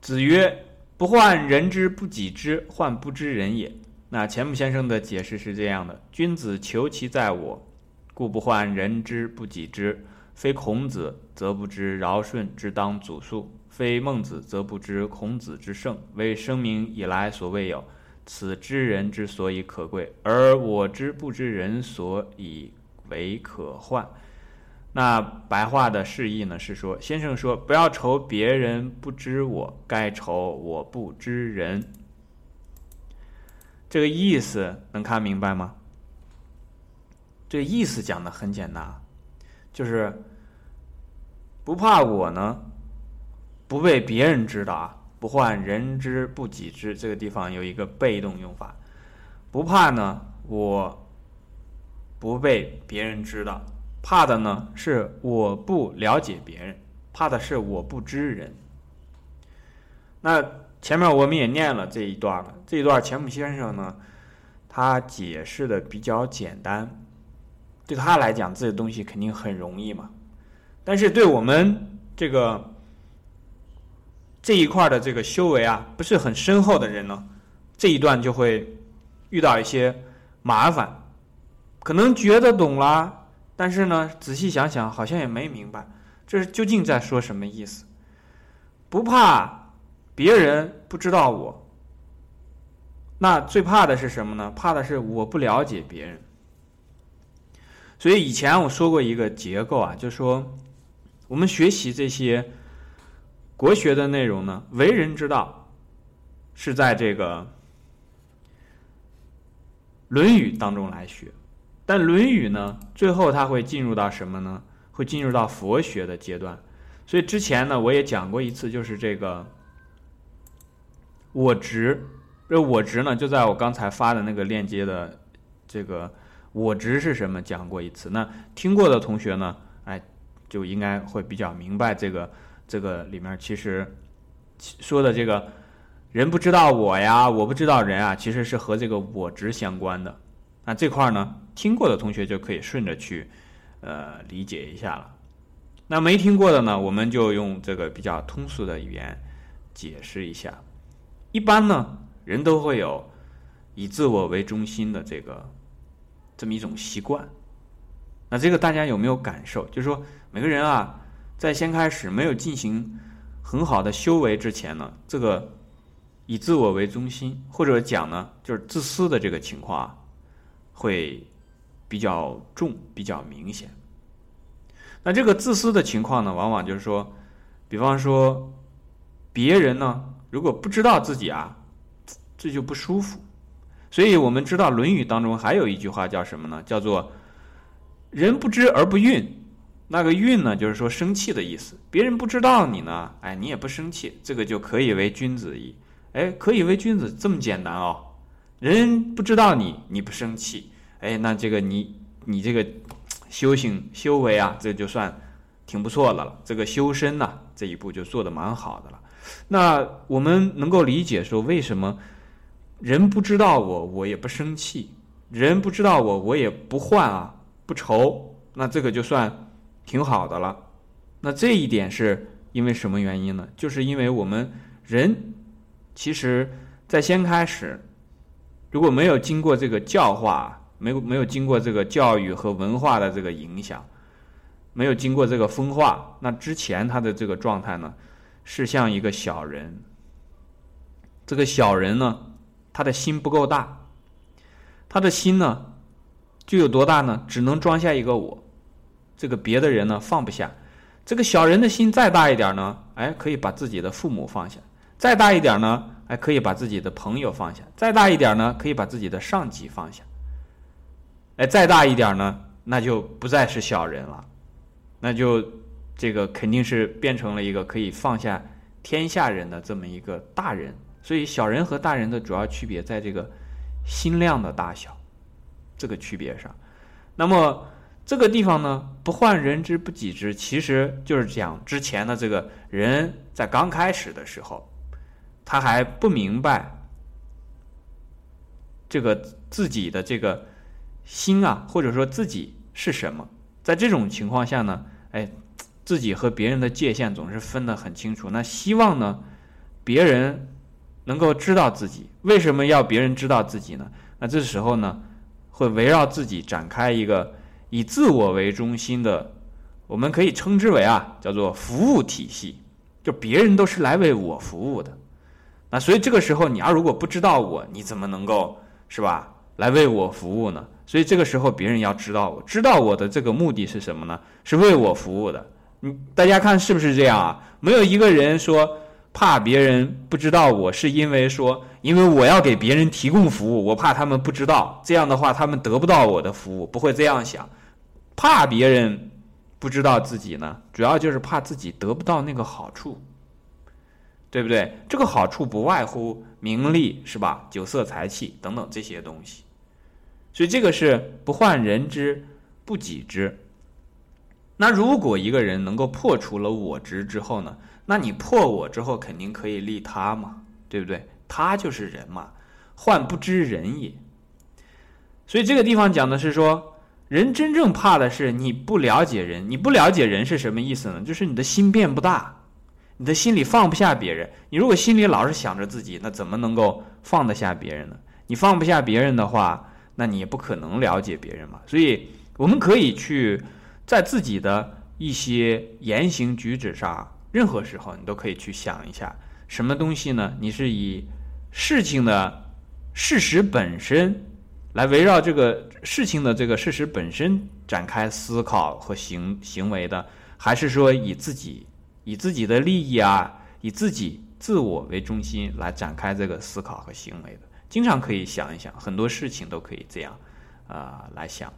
子曰：“不患人之不己知，患不知人也。”那钱穆先生的解释是这样的：君子求其在我，故不患人之不己知。非孔子，则不知尧舜之当祖述；非孟子，则不知孔子之圣。为生民以来所未有，此知人之所以可贵，而我之不知人所以为可患。那白话的释义呢？是说，先生说，不要愁别人不知我，该愁我不知人。这个意思能看明白吗？这个意思讲的很简单，就是不怕我呢，不被别人知道啊，不患人之不己知。这个地方有一个被动用法，不怕呢，我不被别人知道，怕的呢是我不了解别人，怕的是我不知人。那。前面我们也念了这一段了，这一段钱穆先生呢，他解释的比较简单，对他来讲，这些东西肯定很容易嘛。但是对我们这个这一块的这个修为啊，不是很深厚的人呢，这一段就会遇到一些麻烦，可能觉得懂了，但是呢，仔细想想好像也没明白，这是究竟在说什么意思？不怕。别人不知道我，那最怕的是什么呢？怕的是我不了解别人。所以以前我说过一个结构啊，就说我们学习这些国学的内容呢，为人之道是在这个《论语》当中来学，但《论语》呢，最后它会进入到什么呢？会进入到佛学的阶段。所以之前呢，我也讲过一次，就是这个。我执，这我执呢，就在我刚才发的那个链接的这个我执是什么讲过一次。那听过的同学呢，哎，就应该会比较明白这个这个里面其实说的这个人不知道我呀，我不知道人啊，其实是和这个我执相关的。那这块呢，听过的同学就可以顺着去呃理解一下了。那没听过的呢，我们就用这个比较通俗的语言解释一下。一般呢，人都会有以自我为中心的这个这么一种习惯。那这个大家有没有感受？就是说，每个人啊，在先开始没有进行很好的修为之前呢，这个以自我为中心，或者讲呢，就是自私的这个情况啊，会比较重、比较明显。那这个自私的情况呢，往往就是说，比方说别人呢。如果不知道自己啊，这就不舒服。所以我们知道《论语》当中还有一句话叫什么呢？叫做“人不知而不愠”。那个“愠”呢，就是说生气的意思。别人不知道你呢，哎，你也不生气，这个就可以为君子矣。哎，可以为君子这么简单哦。人不知道你，你不生气，哎，那这个你你这个修行修为啊，这就算挺不错的了。这个修身呐，这一步就做的蛮好的了。那我们能够理解说，为什么人不知道我，我也不生气；人不知道我，我也不患啊，不愁。那这个就算挺好的了。那这一点是因为什么原因呢？就是因为我们人其实，在先开始，如果没有经过这个教化，没有没有经过这个教育和文化的这个影响，没有经过这个分化，那之前他的这个状态呢？是像一个小人，这个小人呢，他的心不够大，他的心呢，就有多大呢？只能装下一个我，这个别的人呢放不下。这个小人的心再大一点呢，哎，可以把自己的父母放下；再大一点呢，哎，可以把自己的朋友放下；再大一点呢，可以把自己的上级放下。哎，再大一点呢，那就不再是小人了，那就。这个肯定是变成了一个可以放下天下人的这么一个大人，所以小人和大人的主要区别在这个心量的大小这个区别上。那么这个地方呢，不患人之不己知，其实就是讲之前的这个人在刚开始的时候，他还不明白这个自己的这个心啊，或者说自己是什么，在这种情况下呢，哎。自己和别人的界限总是分得很清楚。那希望呢，别人能够知道自己。为什么要别人知道自己呢？那这时候呢，会围绕自己展开一个以自我为中心的，我们可以称之为啊，叫做服务体系。就别人都是来为我服务的。那所以这个时候，你要如果不知道我，你怎么能够是吧来为我服务呢？所以这个时候，别人要知道我，知道我的这个目的是什么呢？是为我服务的。你大家看是不是这样啊？没有一个人说怕别人不知道我，是因为说因为我要给别人提供服务，我怕他们不知道，这样的话他们得不到我的服务，不会这样想。怕别人不知道自己呢，主要就是怕自己得不到那个好处，对不对？这个好处不外乎名利，是吧？酒色财气等等这些东西。所以这个是不患人之不己知。那如果一个人能够破除了我执之后呢？那你破我之后，肯定可以利他嘛，对不对？他就是人嘛，患不知人也。所以这个地方讲的是说，人真正怕的是你不了解人。你不了解人是什么意思呢？就是你的心变不大，你的心里放不下别人。你如果心里老是想着自己，那怎么能够放得下别人呢？你放不下别人的话，那你也不可能了解别人嘛。所以我们可以去。在自己的一些言行举止上，任何时候你都可以去想一下，什么东西呢？你是以事情的事实本身来围绕这个事情的这个事实本身展开思考和行行为的，还是说以自己以自己的利益啊，以自己自我为中心来展开这个思考和行为的？经常可以想一想，很多事情都可以这样啊来想。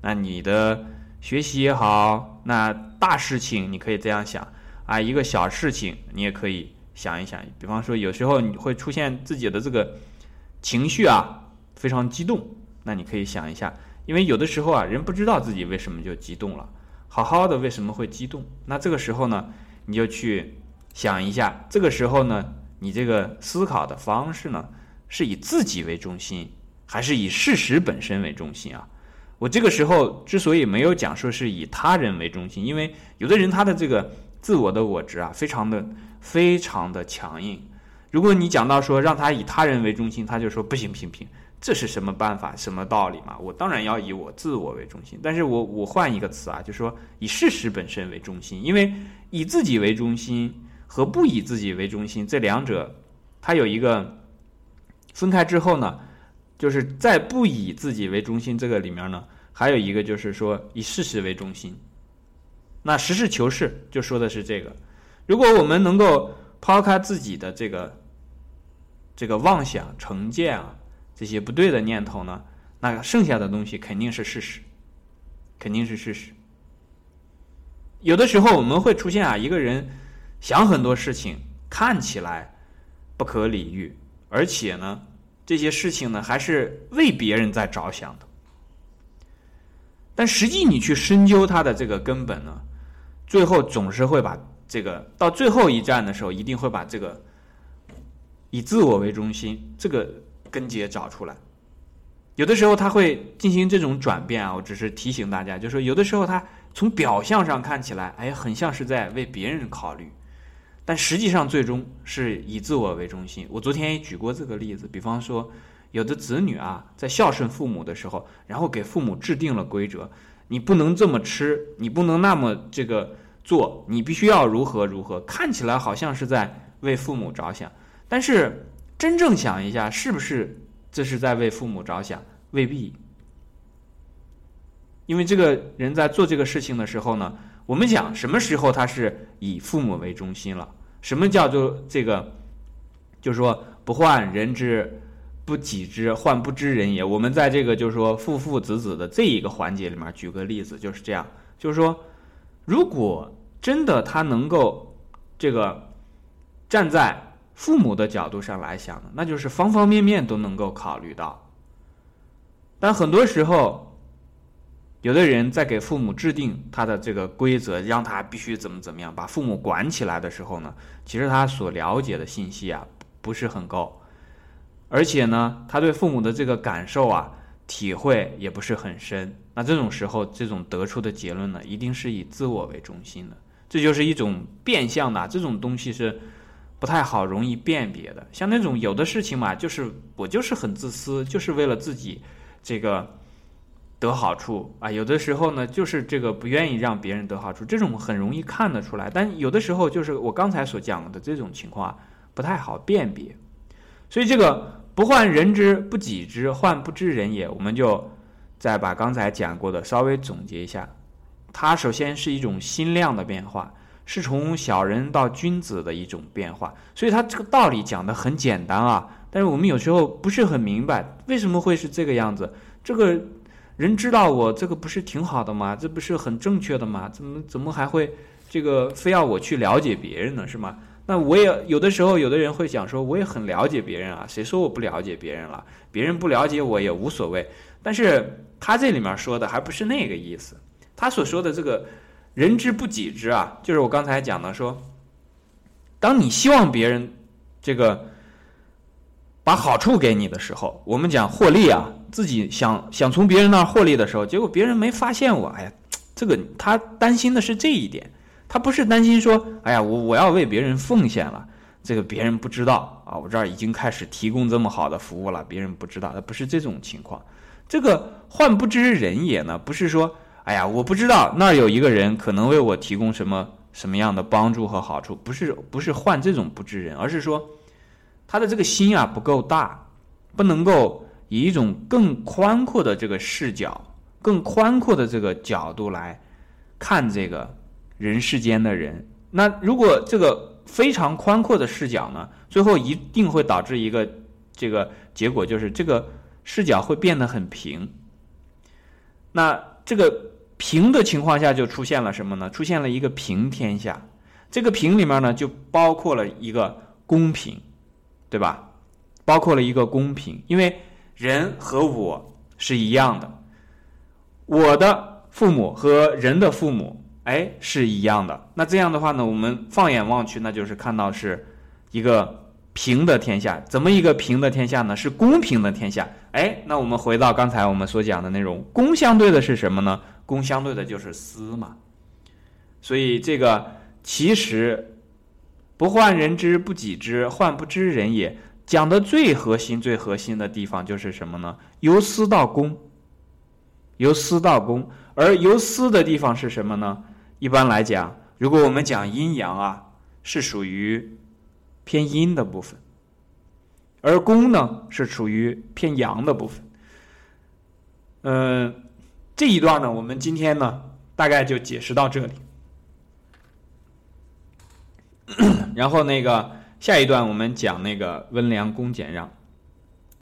那你的。学习也好，那大事情你可以这样想啊，一个小事情你也可以想一想。比方说，有时候你会出现自己的这个情绪啊，非常激动，那你可以想一下，因为有的时候啊，人不知道自己为什么就激动了，好好的为什么会激动？那这个时候呢，你就去想一下，这个时候呢，你这个思考的方式呢，是以自己为中心，还是以事实本身为中心啊？我这个时候之所以没有讲说是以他人为中心，因为有的人他的这个自我的我执啊，非常的非常的强硬。如果你讲到说让他以他人为中心，他就说不行不行不行，这是什么办法什么道理嘛？我当然要以我自我为中心。但是我我换一个词啊，就说以事实本身为中心，因为以自己为中心和不以自己为中心这两者，它有一个分开之后呢。就是在不以自己为中心这个里面呢，还有一个就是说以事实为中心。那实事求是就说的是这个。如果我们能够抛开自己的这个这个妄想、成见啊这些不对的念头呢，那剩下的东西肯定是事实，肯定是事实。有的时候我们会出现啊，一个人想很多事情看起来不可理喻，而且呢。这些事情呢，还是为别人在着想的，但实际你去深究它的这个根本呢，最后总是会把这个到最后一站的时候，一定会把这个以自我为中心这个根结找出来。有的时候他会进行这种转变啊，我只是提醒大家，就是说有的时候他从表象上看起来，哎，很像是在为别人考虑。但实际上，最终是以自我为中心。我昨天也举过这个例子，比方说，有的子女啊，在孝顺父母的时候，然后给父母制定了规则：你不能这么吃，你不能那么这个做，你必须要如何如何。看起来好像是在为父母着想，但是真正想一下，是不是这是在为父母着想？未必，因为这个人在做这个事情的时候呢。我们讲什么时候他是以父母为中心了？什么叫做这个？就是说不患人之不己知，患不知人也。我们在这个就是说父父子子的这一个环节里面，举个例子就是这样，就是说，如果真的他能够这个站在父母的角度上来想，那就是方方面面都能够考虑到。但很多时候。有的人在给父母制定他的这个规则，让他必须怎么怎么样，把父母管起来的时候呢，其实他所了解的信息啊不是很够，而且呢，他对父母的这个感受啊体会也不是很深。那这种时候，这种得出的结论呢，一定是以自我为中心的，这就是一种变相的这种东西是不太好容易辨别的。像那种有的事情嘛，就是我就是很自私，就是为了自己这个得好处啊。有的时候呢，就是这个不愿意让别人得好处，这种很容易看得出来。但有的时候就是我刚才所讲的这种情况不太好辨别。所以这个不患人之不己知，患不知人也。我们就再把刚才讲过的稍微总结一下。它首先是一种心量的变化，是从小人到君子的一种变化，所以它这个道理讲的很简单啊，但是我们有时候不是很明白为什么会是这个样子。这个人知道我这个不是挺好的吗？这不是很正确的吗？怎么怎么还会这个非要我去了解别人呢？是吗？那我也有的时候有的人会讲说，我也很了解别人啊，谁说我不了解别人了？别人不了解我也无所谓。但是他这里面说的还不是那个意思。他所说的这个“人之不己知”啊，就是我刚才讲的，说，当你希望别人这个把好处给你的时候，我们讲获利啊，自己想想从别人那儿获利的时候，结果别人没发现我，哎呀，这个他担心的是这一点，他不是担心说，哎呀，我我要为别人奉献了，这个别人不知道啊，我这儿已经开始提供这么好的服务了，别人不知道，他不是这种情况，这个患不知人也呢，不是说。哎呀，我不知道那儿有一个人可能为我提供什么什么样的帮助和好处，不是不是换这种不知人，而是说他的这个心啊不够大，不能够以一种更宽阔的这个视角、更宽阔的这个角度来看这个人世间的人。那如果这个非常宽阔的视角呢，最后一定会导致一个这个结果，就是这个视角会变得很平。那这个。平的情况下就出现了什么呢？出现了一个平天下，这个平里面呢就包括了一个公平，对吧？包括了一个公平，因为人和我是一样的，我的父母和人的父母，哎，是一样的。那这样的话呢，我们放眼望去，那就是看到是一个平的天下。怎么一个平的天下呢？是公平的天下。哎，那我们回到刚才我们所讲的内容，公相对的是什么呢？公相对的就是私嘛，所以这个其实不患人之不己知，患不知人也。讲的最核心、最核心的地方就是什么呢？由私到公，由私到公，而由私的地方是什么呢？一般来讲，如果我们讲阴阳啊，是属于偏阴的部分，而公呢是属于偏阳的部分。嗯。这一段呢，我们今天呢，大概就解释到这里。然后那个下一段，我们讲那个温良恭俭让。